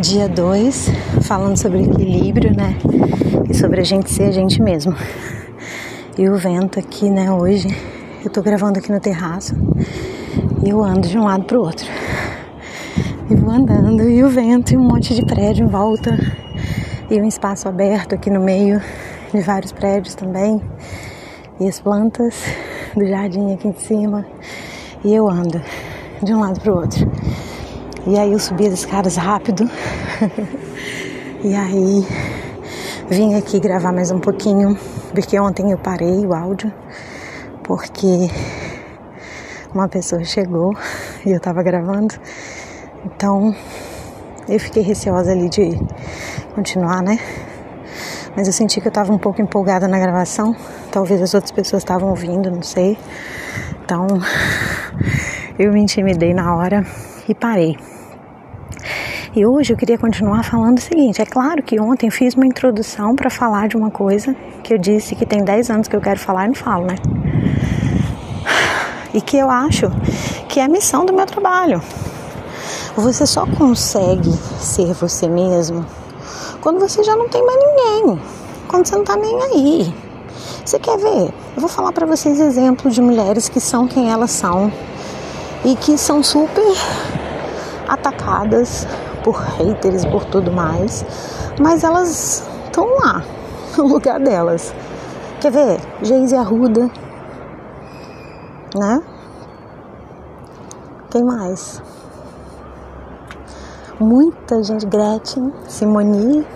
dia 2, falando sobre equilíbrio, né? E sobre a gente ser a gente mesmo. E o vento aqui, né, hoje, eu tô gravando aqui no terraço e eu ando de um lado pro outro. E vou andando e o vento e um monte de prédio em volta e um espaço aberto aqui no meio de vários prédios também. E as plantas do jardim aqui em cima. E eu ando de um lado pro outro. E aí eu subi as escadas rápido. e aí vim aqui gravar mais um pouquinho, porque ontem eu parei o áudio, porque uma pessoa chegou e eu tava gravando. Então eu fiquei receosa ali de continuar, né? Mas eu senti que eu tava um pouco empolgada na gravação. Talvez as outras pessoas estavam ouvindo, não sei. Então eu me intimidei na hora e parei. E hoje eu queria continuar falando o seguinte: é claro que ontem fiz uma introdução para falar de uma coisa que eu disse que tem 10 anos que eu quero falar e não falo, né? E que eu acho que é a missão do meu trabalho. Você só consegue ser você mesmo quando você já não tem mais ninguém, quando você não tá nem aí. Você quer ver? Eu vou falar para vocês exemplos de mulheres que são quem elas são e que são super atacadas por haters, por tudo mais, mas elas estão lá, no lugar delas. Quer ver? Geise Arruda, né? Quem mais? Muita gente, Gretchen, Simone,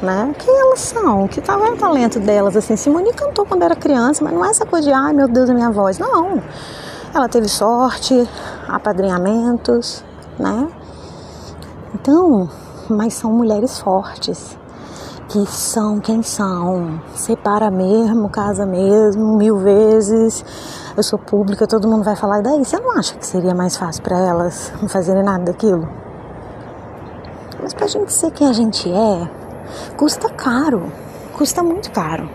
né? Quem elas são? Que é o talento delas? Assim, Simone cantou quando era criança, mas não é essa coisa de, ai meu Deus, a minha voz. Não. Ela teve sorte, apadrinhamentos, né? Então, mas são mulheres fortes, que são quem são. Separa mesmo, casa mesmo, mil vezes. Eu sou pública, todo mundo vai falar. E daí, você não acha que seria mais fácil para elas não fazerem nada daquilo? Mas pra gente ser quem a gente é, custa caro. Custa muito caro.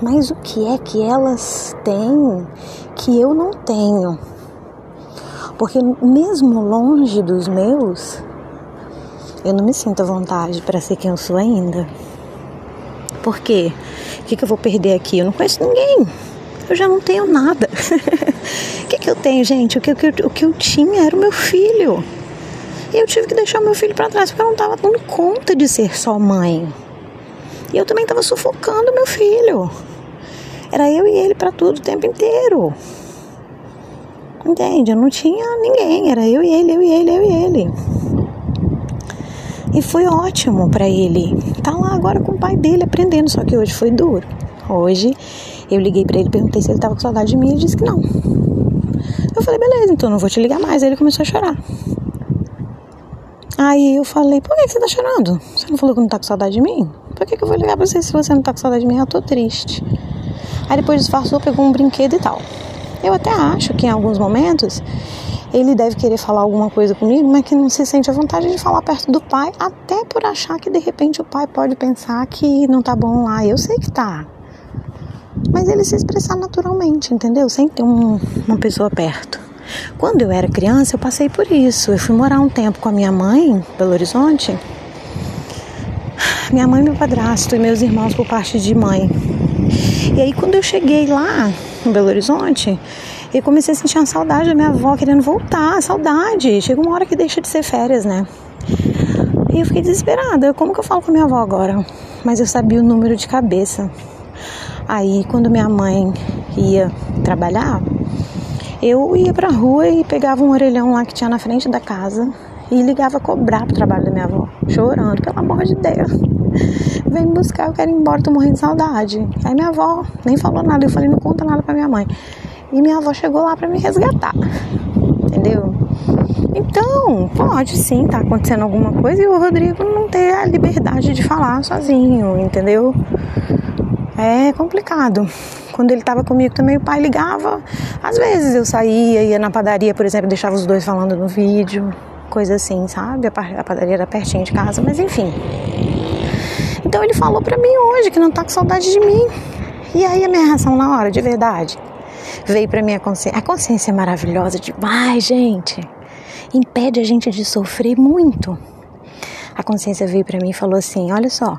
Mas o que é que elas têm que eu não tenho? Porque mesmo longe dos meus, eu não me sinto à vontade para ser quem eu sou ainda. Por quê? O que, que eu vou perder aqui? Eu não conheço ninguém. Eu já não tenho nada. O que, que eu tenho, gente? O que, o, que, eu tinha era o meu filho. E eu tive que deixar o meu filho para trás porque eu não estava dando conta de ser só mãe. E eu também estava sufocando meu filho. Era eu e ele para tudo o tempo inteiro. Entende? Eu não tinha ninguém, era eu e ele, eu e ele, eu e ele. E foi ótimo para ele. Tá lá agora com o pai dele aprendendo, só que hoje foi duro. Hoje eu liguei para ele, perguntei se ele tava com saudade de mim, ele disse que não. Eu falei, beleza, então não vou te ligar mais. Aí ele começou a chorar. Aí eu falei, por que você tá chorando? Você não falou que não tá com saudade de mim? Por que, que eu vou ligar pra você se você não tá com saudade de mim? Eu tô triste. Aí depois disfarçou, pegou um brinquedo e tal. Eu até acho que em alguns momentos ele deve querer falar alguma coisa comigo, mas que não se sente à vontade de falar perto do pai, até por achar que de repente o pai pode pensar que não tá bom lá. Eu sei que tá. Mas ele se expressar naturalmente, entendeu? Sem ter um, uma pessoa perto. Quando eu era criança, eu passei por isso. Eu fui morar um tempo com a minha mãe, em Belo Horizonte. Minha mãe, meu padrasto e meus irmãos por parte de mãe. E aí, quando eu cheguei lá, em Belo Horizonte, e comecei a sentir uma saudade da minha avó querendo voltar, saudade. Chega uma hora que deixa de ser férias, né? E eu fiquei desesperada. Como que eu falo com a minha avó agora? Mas eu sabia o número de cabeça. Aí, quando minha mãe ia trabalhar, eu ia pra rua e pegava um orelhão lá que tinha na frente da casa e ligava a cobrar pro trabalho da minha avó, chorando, pelo amor de Deus. Vem me buscar, eu quero ir embora, tô morrendo de saudade. Aí minha avó nem falou nada, eu falei, não conta nada pra minha mãe. E minha avó chegou lá para me resgatar, entendeu? Então, pode sim tá acontecendo alguma coisa e o Rodrigo não ter a liberdade de falar sozinho, entendeu? É complicado. Quando ele estava comigo também, o pai ligava. Às vezes eu saía, ia na padaria, por exemplo, deixava os dois falando no vídeo, coisa assim, sabe? A padaria era pertinho de casa, mas enfim. Então ele falou para mim hoje que não tá com saudade de mim. E aí a minha reação na hora, de verdade, veio para minha consciência. A consciência é maravilhosa demais, gente. impede a gente de sofrer muito. A consciência veio para mim e falou assim: Olha só,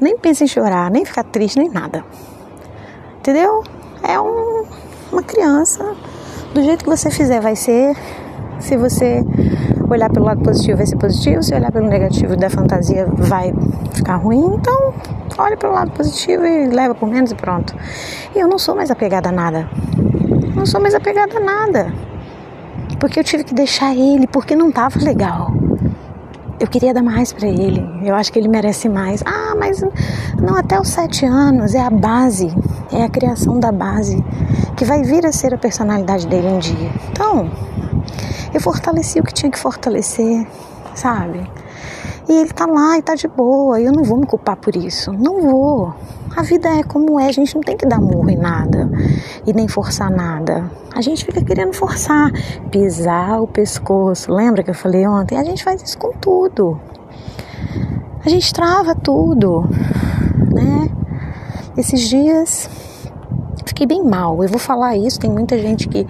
nem pense em chorar, nem ficar triste, nem nada. Entendeu? É um, uma criança. Do jeito que você fizer, vai ser. Se você olhar pelo lado positivo, vai ser positivo. Se olhar pelo negativo da fantasia, vai ficar ruim. Então, olhe pelo lado positivo e leva por menos e pronto. E eu não sou mais apegada a nada. Não sou mais apegada a nada. Porque eu tive que deixar ele, porque não tava legal eu queria dar mais para ele. Eu acho que ele merece mais. Ah, mas não até os sete anos. É a base, é a criação da base que vai vir a ser a personalidade dele um dia. Então, eu fortaleci o que tinha que fortalecer, sabe? E ele tá lá e tá de boa. Eu não vou me culpar por isso. Não vou. A vida é como é, a gente não tem que dar murro em nada e nem forçar nada. A gente fica querendo forçar, pisar o pescoço. Lembra que eu falei ontem? A gente faz isso com tudo. A gente trava tudo, né? Esses dias fiquei bem mal. Eu vou falar isso, tem muita gente que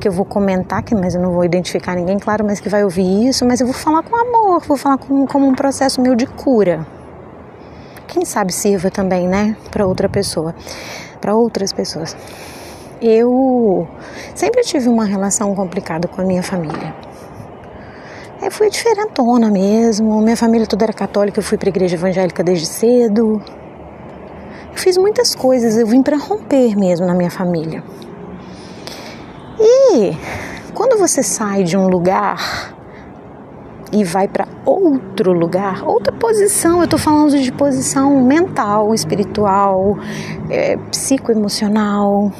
que eu vou comentar, que, mas eu não vou identificar ninguém, claro, mas que vai ouvir isso, mas eu vou falar com amor, vou falar como, como um processo meu de cura quem sabe sirva também, né, para outra pessoa, para outras pessoas. Eu sempre tive uma relação complicada com a minha família. Eu fui diferentona mesmo, minha família toda era católica, eu fui para igreja evangélica desde cedo. Eu fiz muitas coisas, eu vim para romper mesmo na minha família. Quando você sai de um lugar e vai para outro lugar, outra posição. Eu estou falando de posição mental, espiritual, é, psicoemocional.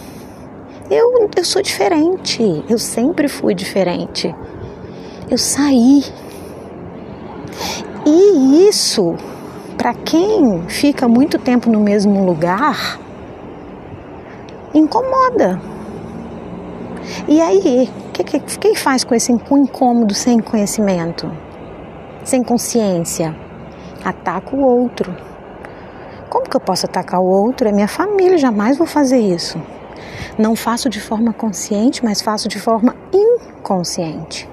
Eu, eu sou diferente, eu sempre fui diferente. Eu saí. E isso, para quem fica muito tempo no mesmo lugar, incomoda. E aí, que, que, quem faz com esse incômodo sem conhecimento, sem consciência? Ataca o outro. Como que eu posso atacar o outro? É minha família, jamais vou fazer isso. Não faço de forma consciente, mas faço de forma inconsciente.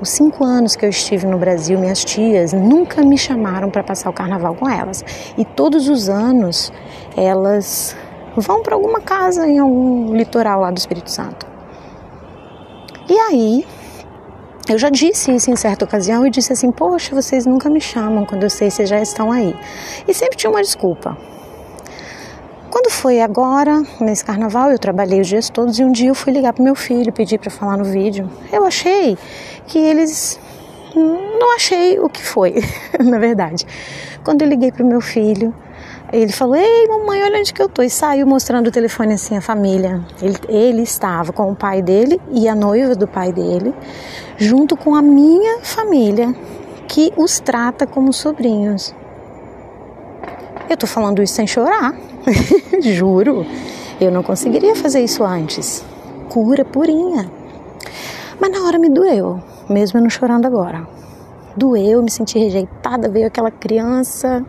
Os cinco anos que eu estive no Brasil, minhas tias nunca me chamaram para passar o carnaval com elas. E todos os anos elas vão para alguma casa em algum litoral lá do Espírito Santo. E aí, eu já disse isso em certa ocasião e disse assim: Poxa, vocês nunca me chamam quando eu sei que vocês já estão aí. E sempre tinha uma desculpa. Quando foi agora, nesse carnaval, eu trabalhei os dias todos e um dia eu fui ligar para meu filho, pedir para falar no vídeo. Eu achei que eles. Não achei o que foi, na verdade. Quando eu liguei para o meu filho, ele falou: Ei, mamãe, olha onde que eu tô. E saiu mostrando o telefone assim, a família. Ele, ele estava com o pai dele e a noiva do pai dele, junto com a minha família, que os trata como sobrinhos. Eu tô falando isso sem chorar, juro. Eu não conseguiria fazer isso antes. Cura purinha. Mas na hora me doeu, mesmo eu não chorando agora. Doeu, me senti rejeitada, veio aquela criança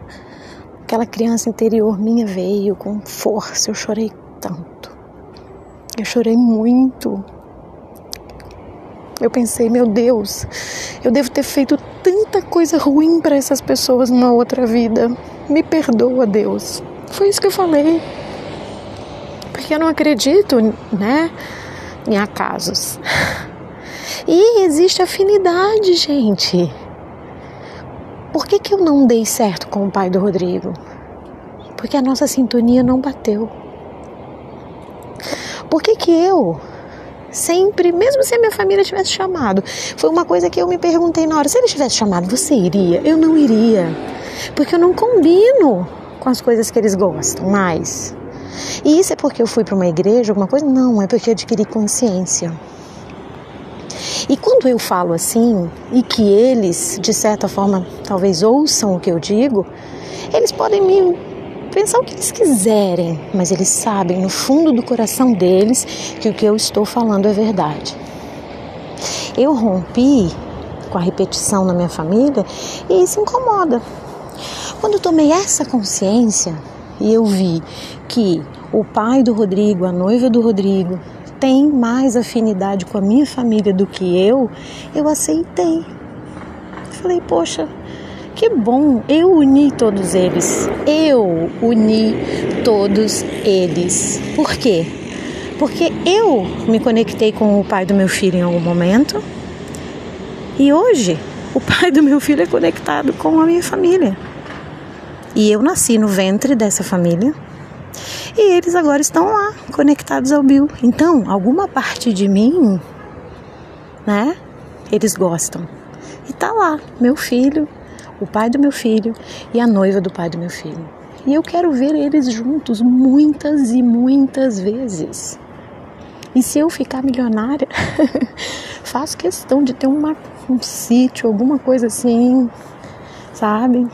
Aquela criança interior minha veio com força, eu chorei tanto. Eu chorei muito. Eu pensei, meu Deus, eu devo ter feito tanta coisa ruim para essas pessoas numa outra vida. Me perdoa, Deus. Foi isso que eu falei. Porque eu não acredito, né, em acasos. E existe afinidade, gente. Por que, que eu não dei certo com o pai do Rodrigo? Porque a nossa sintonia não bateu. Por que, que eu sempre, mesmo se a minha família tivesse chamado, foi uma coisa que eu me perguntei na hora: se ele tivesse chamado, você iria? Eu não iria. Porque eu não combino com as coisas que eles gostam mais. E isso é porque eu fui para uma igreja, alguma coisa? Não, é porque eu adquiri consciência. E quando eu falo assim, e que eles, de certa forma, talvez ouçam o que eu digo, eles podem me pensar o que eles quiserem, mas eles sabem no fundo do coração deles que o que eu estou falando é verdade. Eu rompi com a repetição na minha família e isso incomoda. Quando eu tomei essa consciência e eu vi que o pai do Rodrigo, a noiva do Rodrigo, tem mais afinidade com a minha família do que eu, eu aceitei. Falei, poxa, que bom, eu uni todos eles. Eu uni todos eles. Por quê? Porque eu me conectei com o pai do meu filho em algum momento. E hoje, o pai do meu filho é conectado com a minha família. E eu nasci no ventre dessa família. E eles agora estão lá, conectados ao Bill. Então, alguma parte de mim, né? Eles gostam. E tá lá, meu filho, o pai do meu filho e a noiva do pai do meu filho. E eu quero ver eles juntos muitas e muitas vezes. E se eu ficar milionária, faço questão de ter uma, um sítio, alguma coisa assim, sabe?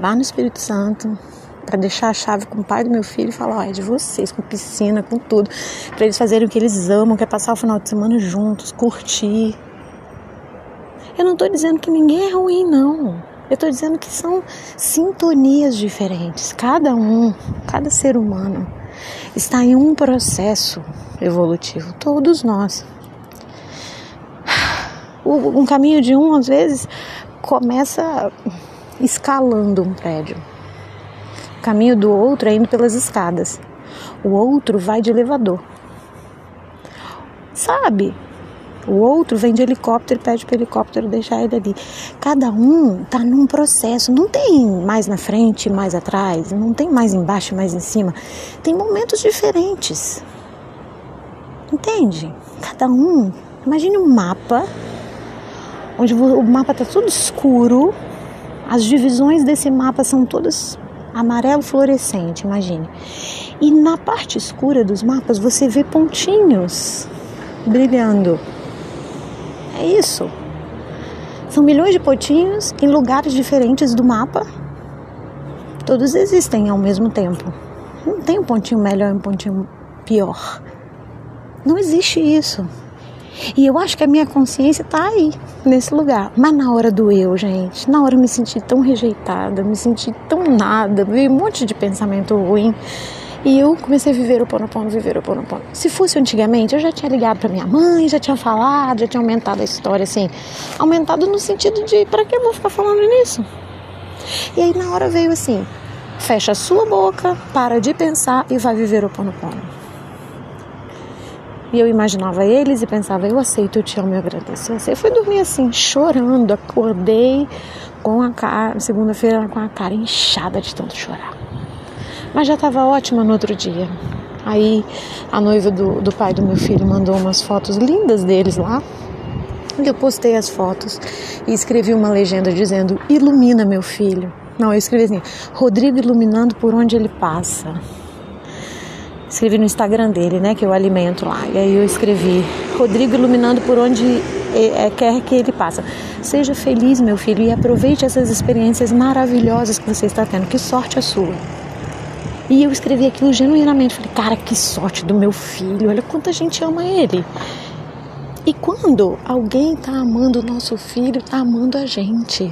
lá no Espírito Santo para deixar a chave com o pai do meu filho e falar, ó, é de vocês, com piscina, com tudo, para eles fazerem o que eles amam, que é passar o final de semana juntos, curtir. Eu não estou dizendo que ninguém é ruim, não. Eu estou dizendo que são sintonias diferentes. Cada um, cada ser humano está em um processo evolutivo. Todos nós. Um caminho de um, às vezes, começa escalando um prédio. Caminho do outro é indo pelas escadas. O outro vai de elevador. Sabe? O outro vem de helicóptero e pede para o helicóptero deixar ele ali. Cada um está num processo. Não tem mais na frente, mais atrás. Não tem mais embaixo, mais em cima. Tem momentos diferentes. Entende? Cada um. Imagine um mapa onde o mapa está tudo escuro as divisões desse mapa são todas amarelo fluorescente, imagine. E na parte escura dos mapas você vê pontinhos brilhando. É isso. São milhões de pontinhos em lugares diferentes do mapa. Todos existem ao mesmo tempo. Não tem um pontinho melhor e um pontinho pior. Não existe isso. E eu acho que a minha consciência está aí, nesse lugar. Mas na hora do eu, gente, na hora eu me senti tão rejeitada, me senti tão nada, veio um monte de pensamento ruim. E eu comecei a viver o ponopono, viver o ponopono. Se fosse antigamente, eu já tinha ligado para minha mãe, já tinha falado, já tinha aumentado a história, assim. Aumentado no sentido de, para que eu vou ficar falando nisso? E aí na hora veio assim, fecha a sua boca, para de pensar e vai viver o ponopono. E eu imaginava eles e pensava, eu aceito, eu te amo, eu agradeço. Eu fui dormir assim, chorando, acordei com a cara, segunda-feira com a cara inchada de tanto chorar. Mas já estava ótima no outro dia. Aí a noiva do, do pai do meu filho mandou umas fotos lindas deles lá. E eu postei as fotos e escrevi uma legenda dizendo: Ilumina meu filho. Não, eu escrevi assim: Rodrigo iluminando por onde ele passa escrevi no Instagram dele, né, que eu alimento lá. E aí eu escrevi: Rodrigo iluminando por onde é, é, quer que ele passa. Seja feliz, meu filho, e aproveite essas experiências maravilhosas que você está tendo. Que sorte a sua. E eu escrevi aquilo genuinamente. Falei, cara, que sorte do meu filho. Olha quanta gente ama ele. E quando alguém está amando o nosso filho, está amando a gente.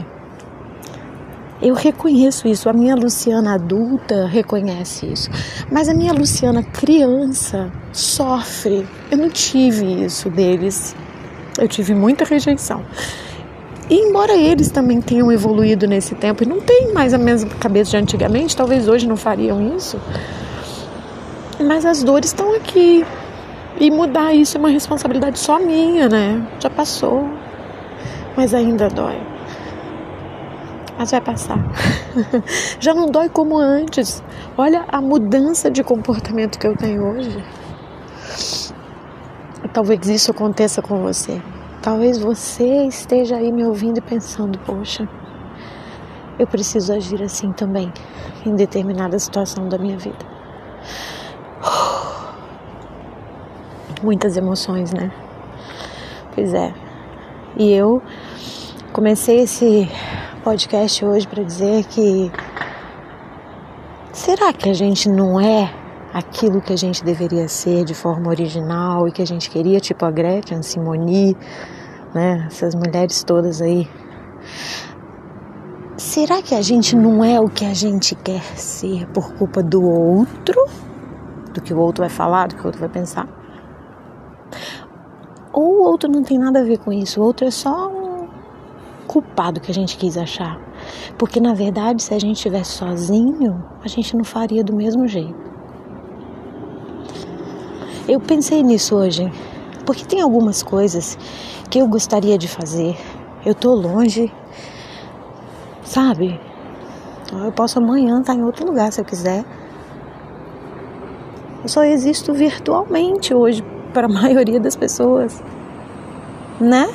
Eu reconheço isso, a minha Luciana adulta reconhece isso, mas a minha Luciana criança sofre. Eu não tive isso deles, eu tive muita rejeição. E embora eles também tenham evoluído nesse tempo e não têm mais a mesma cabeça de antigamente, talvez hoje não fariam isso, mas as dores estão aqui. E mudar isso é uma responsabilidade só minha, né? Já passou, mas ainda dói mas vai passar. Já não dói como antes. Olha a mudança de comportamento que eu tenho hoje. Talvez isso aconteça com você. Talvez você esteja aí me ouvindo e pensando: poxa, eu preciso agir assim também em determinada situação da minha vida. Muitas emoções, né? Pois é. E eu comecei esse podcast hoje para dizer que será que a gente não é aquilo que a gente deveria ser de forma original e que a gente queria, tipo a Gretchen, Simoni, né, essas mulheres todas aí. Será que a gente não é o que a gente quer ser por culpa do outro? Do que o outro vai falar, do que o outro vai pensar? Ou o outro não tem nada a ver com isso, o outro é só culpado que a gente quis achar. Porque na verdade, se a gente estivesse sozinho, a gente não faria do mesmo jeito. Eu pensei nisso hoje, porque tem algumas coisas que eu gostaria de fazer. Eu tô longe, sabe? Eu posso amanhã estar em outro lugar se eu quiser. Eu só existo virtualmente hoje para a maioria das pessoas, né?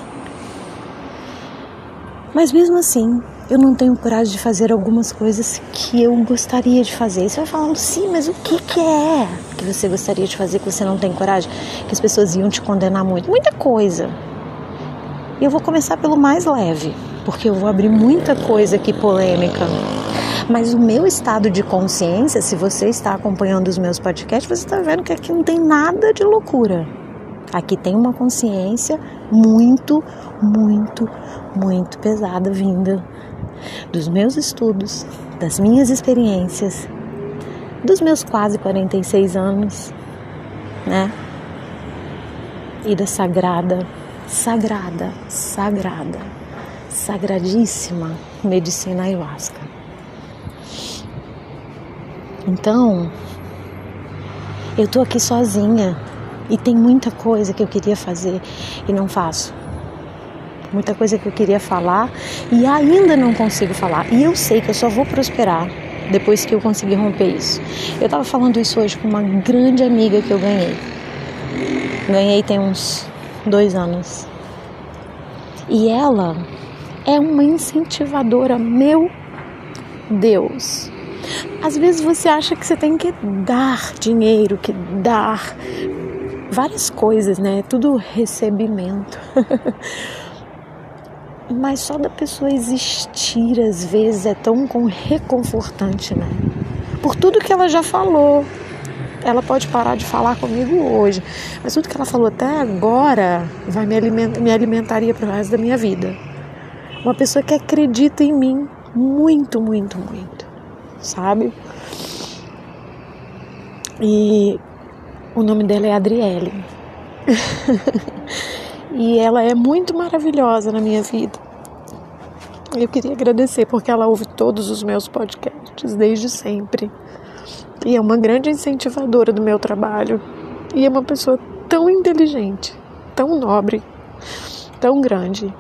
Mas mesmo assim, eu não tenho coragem de fazer algumas coisas que eu gostaria de fazer. Você vai falando, sim, mas o que, que é que você gostaria de fazer que você não tem coragem? Que as pessoas iam te condenar muito? Muita coisa. E eu vou começar pelo mais leve, porque eu vou abrir muita coisa aqui polêmica. Mas o meu estado de consciência, se você está acompanhando os meus podcasts, você está vendo que aqui não tem nada de loucura. Aqui tem uma consciência muito, muito, muito pesada vinda dos meus estudos, das minhas experiências, dos meus quase 46 anos, né? E da sagrada, sagrada, sagrada, sagradíssima medicina ayahuasca. Então, eu tô aqui sozinha e tem muita coisa que eu queria fazer e não faço. Muita coisa que eu queria falar e ainda não consigo falar. E eu sei que eu só vou prosperar depois que eu conseguir romper isso. Eu tava falando isso hoje com uma grande amiga que eu ganhei. Ganhei tem uns dois anos. E ela é uma incentivadora, meu Deus. Às vezes você acha que você tem que dar dinheiro, que dar várias coisas, né? Tudo recebimento. Mas só da pessoa existir às vezes é tão reconfortante, né? Por tudo que ela já falou. Ela pode parar de falar comigo hoje, mas tudo que ela falou até agora vai me, aliment me alimentaria para o resto da minha vida. Uma pessoa que acredita em mim muito, muito, muito sabe? E o nome dela é Adriele. e ela é muito maravilhosa na minha vida. Eu queria agradecer porque ela ouve todos os meus podcasts desde sempre. E é uma grande incentivadora do meu trabalho. E é uma pessoa tão inteligente, tão nobre, tão grande.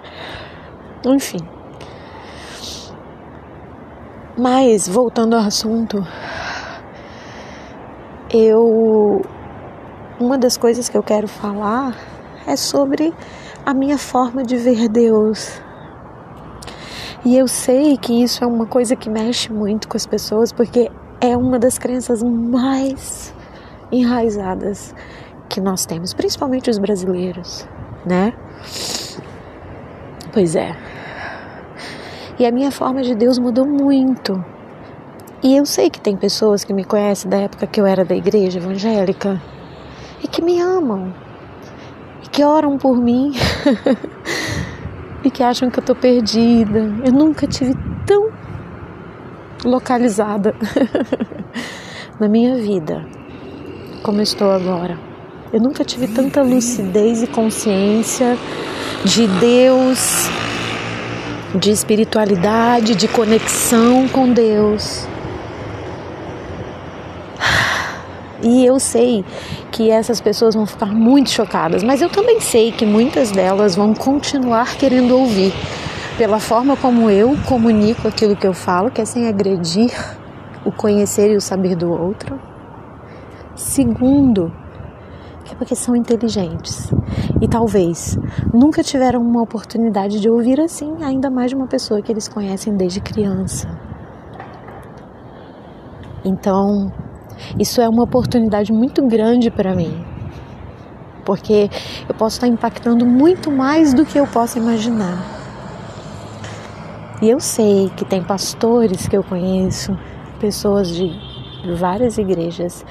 Enfim. Mas, voltando ao assunto, eu. Uma das coisas que eu quero falar é sobre a minha forma de ver Deus. E eu sei que isso é uma coisa que mexe muito com as pessoas, porque é uma das crenças mais enraizadas que nós temos, principalmente os brasileiros, né? Pois é. E a minha forma de Deus mudou muito. E eu sei que tem pessoas que me conhecem da época que eu era da igreja evangélica que me amam e que oram por mim e que acham que eu tô perdida. Eu nunca tive tão localizada na minha vida como estou agora. Eu nunca tive tanta lucidez e consciência de Deus de espiritualidade, de conexão com Deus. E eu sei que essas pessoas vão ficar muito chocadas, mas eu também sei que muitas delas vão continuar querendo ouvir, pela forma como eu comunico aquilo que eu falo, que é sem agredir o conhecer e o saber do outro. Segundo, é porque são inteligentes e talvez nunca tiveram uma oportunidade de ouvir assim, ainda mais de uma pessoa que eles conhecem desde criança. Então, isso é uma oportunidade muito grande para mim, porque eu posso estar impactando muito mais do que eu posso imaginar. E eu sei que tem pastores que eu conheço, pessoas de várias igrejas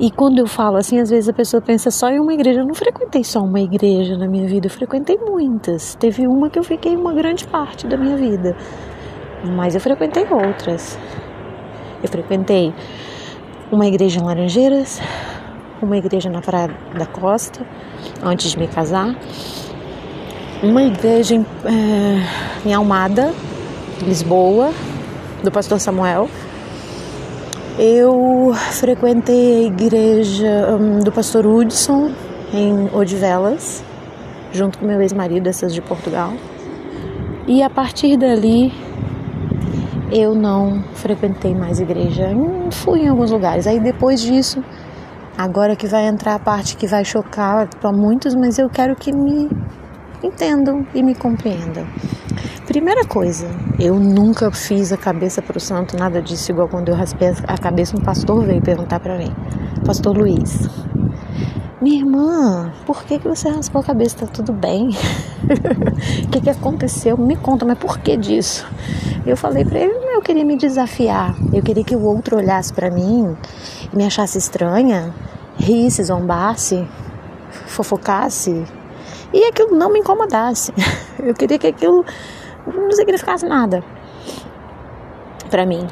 e quando eu falo assim, às vezes a pessoa pensa só em uma igreja. Eu não frequentei só uma igreja na minha vida, eu frequentei muitas. Teve uma que eu fiquei uma grande parte da minha vida, mas eu frequentei outras. Eu frequentei uma igreja em Laranjeiras, uma igreja na Praia da Costa, antes de me casar, uma igreja em, é, em Almada, Lisboa, do pastor Samuel. Eu frequentei a igreja um, do pastor Hudson em Odivelas, junto com meu ex-marido, essas de Portugal. E a partir dali eu não frequentei mais igreja. Fui em alguns lugares. Aí depois disso, agora que vai entrar a parte que vai chocar para muitos, mas eu quero que me entendam e me compreendam. Primeira coisa, eu nunca fiz a cabeça para o santo, nada disso, igual quando eu raspei a cabeça, um pastor veio perguntar para mim, Pastor Luiz, minha irmã, por que, que você raspou a cabeça? Tá tudo bem? O que, que aconteceu? Me conta, mas por que disso? Eu falei para ele, eu queria me desafiar, eu queria que o outro olhasse para mim me achasse estranha, risse, zombasse, fofocasse e aquilo não me incomodasse. Eu queria que aquilo não significasse nada para mim.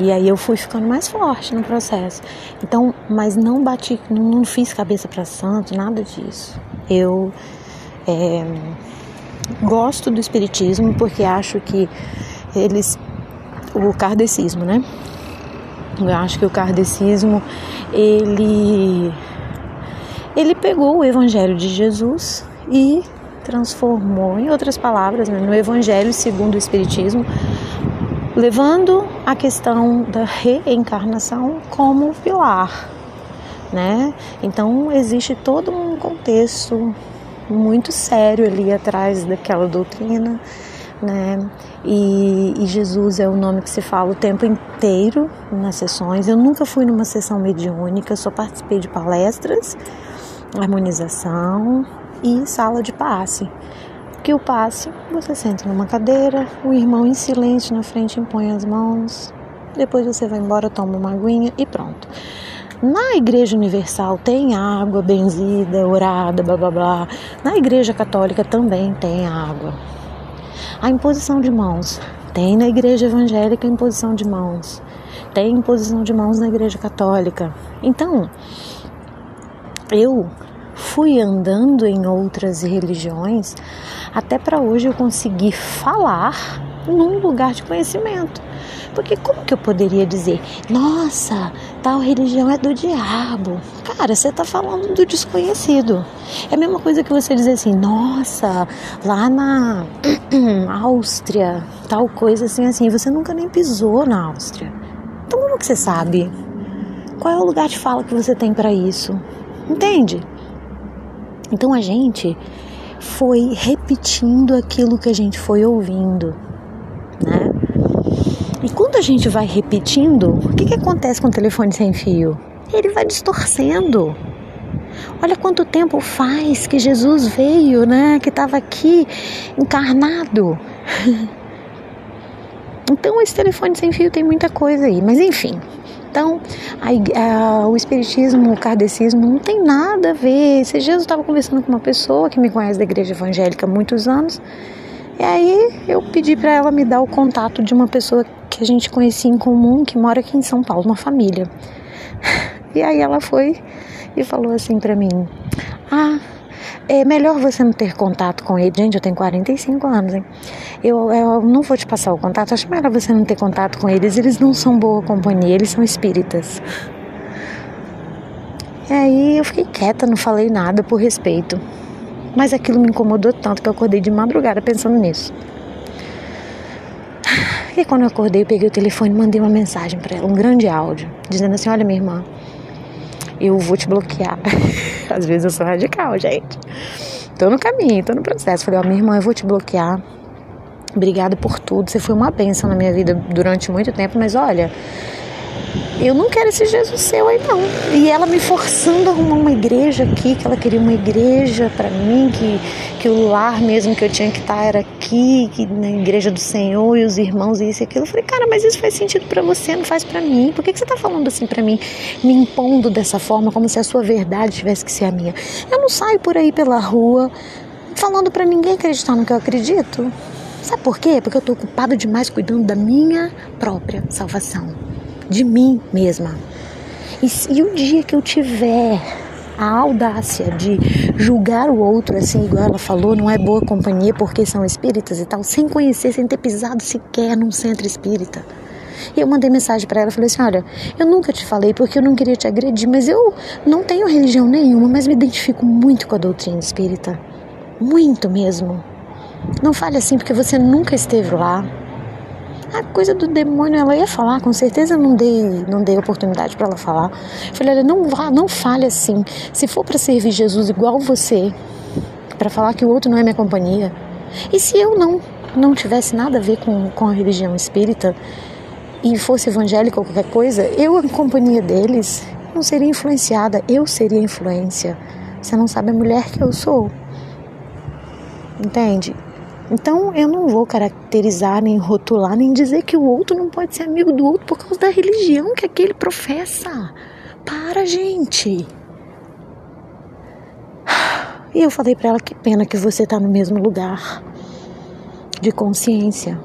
E aí eu fui ficando mais forte no processo. Então, mas não bati, não, fiz cabeça para santo, nada disso. Eu é, gosto do espiritismo porque acho que eles, o kardecismo, né? Eu acho que o kardecismo ele ele pegou o evangelho de Jesus e transformou, em outras palavras, né, no evangelho segundo o espiritismo, levando a questão da reencarnação como pilar, né? Então existe todo um contexto muito sério ali atrás daquela doutrina, né? E, e, Jesus é o nome que se fala o tempo inteiro nas sessões. Eu nunca fui numa sessão mediúnica, só participei de palestras, harmonização e sala de passe que o passe, você senta numa cadeira, o irmão em silêncio na frente impõe as mãos, depois você vai embora, toma uma aguinha e pronto. Na Igreja Universal tem água benzida, orada, blá blá blá. Na Igreja Católica também tem água. A imposição de mãos. Tem na Igreja Evangélica imposição de mãos. Tem imposição de mãos na Igreja Católica. Então, eu fui andando em outras religiões até para hoje eu conseguir falar num lugar de conhecimento. Porque como que eu poderia dizer, nossa, tal religião é do diabo? Cara, você está falando do desconhecido. É a mesma coisa que você dizer assim, nossa, lá na Áustria, tal coisa assim, assim. Você nunca nem pisou na Áustria. Então como que você sabe? Qual é o lugar de fala que você tem para isso? Entende? Então a gente foi repetindo aquilo que a gente foi ouvindo, né? E quando a gente vai repetindo, o que, que acontece com o telefone sem fio? Ele vai distorcendo. Olha quanto tempo faz que Jesus veio, né? Que estava aqui encarnado. Então esse telefone sem fio tem muita coisa aí, mas enfim, então, a, a, o espiritismo, o kardecismo não tem nada a ver. Se Jesus estava conversando com uma pessoa que me conhece da igreja evangélica há muitos anos, e aí eu pedi para ela me dar o contato de uma pessoa que a gente conhecia em comum, que mora aqui em São Paulo, uma família. E aí ela foi e falou assim para mim: "Ah, é melhor você não ter contato com ele. Gente, eu tenho 45 anos, hein? Eu, eu não vou te passar o contato. Acho melhor você não ter contato com eles. Eles não são boa companhia, eles são espíritas. E aí eu fiquei quieta, não falei nada por respeito. Mas aquilo me incomodou tanto que eu acordei de madrugada pensando nisso. E quando eu acordei, eu peguei o telefone e mandei uma mensagem para ela, um grande áudio, dizendo assim: Olha, minha irmã, eu vou te bloquear. Às vezes eu sou radical, gente. Tô no caminho, tô no processo. Falei, ó, minha irmã, eu vou te bloquear. Obrigada por tudo. Você foi uma bênção na minha vida durante muito tempo, mas olha, eu não quero esse Jesus seu aí não. E ela me forçando a arrumar uma igreja aqui, que ela queria uma igreja para mim, que, que o lar mesmo que eu tinha que estar era aqui, na igreja do Senhor e os irmãos e isso e aquilo. Eu falei, cara, mas isso faz sentido para você, não faz para mim. Por que, que você tá falando assim para mim, me impondo dessa forma, como se a sua verdade tivesse que ser a minha? Eu não saio por aí pela rua falando para ninguém acreditar no que eu acredito. Sabe por quê? Porque eu tô ocupado demais cuidando da minha própria salvação de mim mesma. E, e o dia que eu tiver a audácia de julgar o outro, assim, igual ela falou, não é boa companhia porque são espíritas e tal, sem conhecer, sem ter pisado sequer num centro espírita. E eu mandei mensagem para ela, falei assim: "Olha, eu nunca te falei porque eu não queria te agredir, mas eu não tenho religião nenhuma, mas me identifico muito com a doutrina espírita. Muito mesmo. Não fale assim porque você nunca esteve lá. A coisa do demônio ela ia falar, com certeza não dei, não dei oportunidade para ela falar. Falei, olha, não vá, não fale assim. Se for para servir Jesus igual você, para falar que o outro não é minha companhia, e se eu não não tivesse nada a ver com, com a religião espírita e fosse evangélica ou qualquer coisa, eu em companhia deles não seria influenciada, eu seria influência. Você não sabe a mulher que eu sou. Entende? Então eu não vou caracterizar, nem rotular, nem dizer que o outro não pode ser amigo do outro por causa da religião que aquele professa. Para, gente. E eu falei para ela que pena que você tá no mesmo lugar de consciência.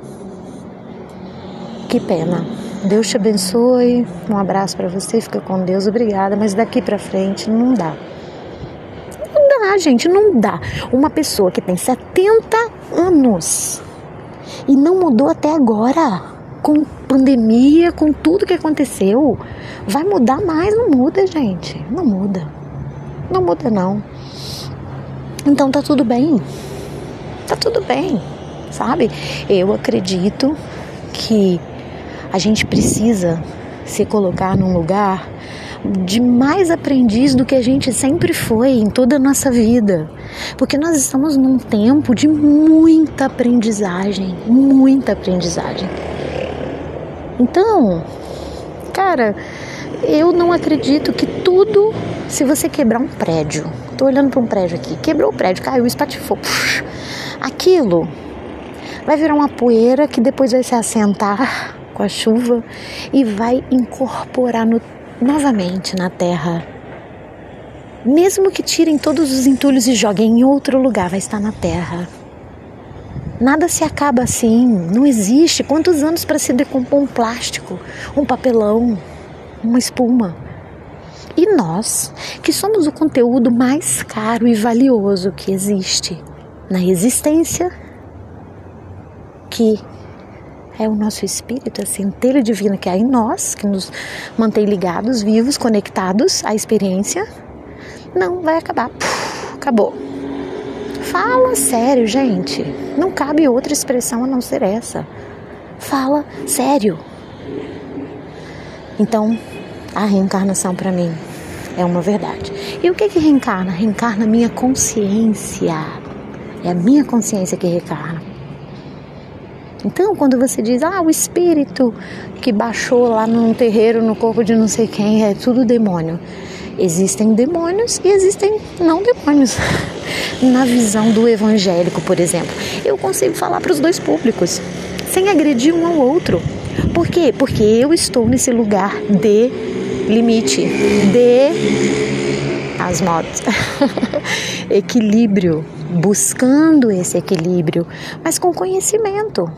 Que pena. Deus te abençoe. Um abraço para você. Fica com Deus. Obrigada. Mas daqui para frente não dá dá, gente, não dá. Uma pessoa que tem 70 anos e não mudou até agora, com pandemia, com tudo que aconteceu, vai mudar mais? Não muda, gente. Não muda. Não muda, não. Então tá tudo bem. Tá tudo bem, sabe? Eu acredito que a gente precisa se colocar num lugar de mais aprendiz do que a gente sempre foi em toda a nossa vida. Porque nós estamos num tempo de muita aprendizagem, muita aprendizagem. Então, cara, eu não acredito que tudo, se você quebrar um prédio, tô olhando para um prédio aqui, quebrou o prédio, caiu, espatifou, puxa, aquilo vai virar uma poeira que depois vai se assentar com a chuva e vai incorporar no novamente na terra. Mesmo que tirem todos os entulhos e joguem em outro lugar, vai estar na terra. Nada se acaba assim, não existe. Quantos anos para se decompor um plástico, um papelão, uma espuma? E nós, que somos o conteúdo mais caro e valioso que existe na existência, que é o nosso espírito, a centelha divina que há em nós, que nos mantém ligados, vivos, conectados à experiência, não vai acabar. Acabou. Fala sério, gente. Não cabe outra expressão a não ser essa. Fala sério. Então, a reencarnação para mim é uma verdade. E o que que reencarna? Reencarna a minha consciência. É a minha consciência que reencarna. Então, quando você diz, ah, o espírito que baixou lá num terreiro no corpo de não sei quem, é tudo demônio. Existem demônios e existem não demônios. Na visão do evangélico, por exemplo, eu consigo falar para os dois públicos, sem agredir um ao outro. Por quê? Porque eu estou nesse lugar de limite, de as motos, equilíbrio, buscando esse equilíbrio, mas com conhecimento.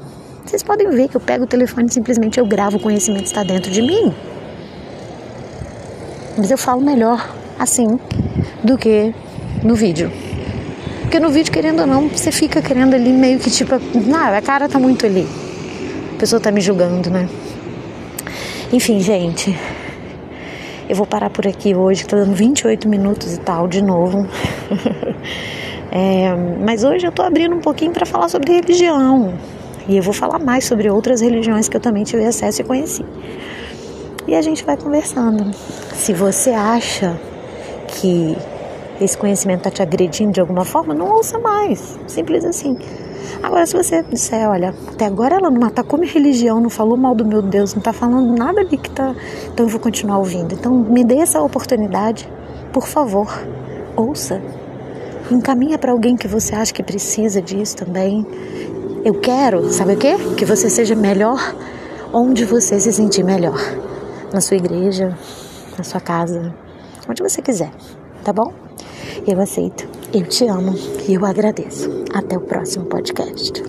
Vocês podem ver que eu pego o telefone e simplesmente eu gravo, o conhecimento está dentro de mim. Mas eu falo melhor assim do que no vídeo. Porque no vídeo, querendo ou não, você fica querendo ali meio que tipo, ah, a cara tá muito ali. A pessoa tá me julgando, né? Enfim, gente, eu vou parar por aqui hoje, que tá dando 28 minutos e tal, de novo. é, mas hoje eu tô abrindo um pouquinho para falar sobre religião. E eu vou falar mais sobre outras religiões que eu também tive acesso e conheci. E a gente vai conversando. Se você acha que esse conhecimento está te agredindo de alguma forma, não ouça mais. Simples assim. Agora, se você disser, olha, até agora ela não atacou minha religião, não falou mal do meu Deus, não está falando nada ali que tá. Então eu vou continuar ouvindo. Então me dê essa oportunidade, por favor, ouça. Encaminha para alguém que você acha que precisa disso também. Eu quero, sabe o quê? Que você seja melhor onde você se sentir melhor. Na sua igreja, na sua casa, onde você quiser, tá bom? Eu aceito, eu te amo e eu agradeço. Até o próximo podcast.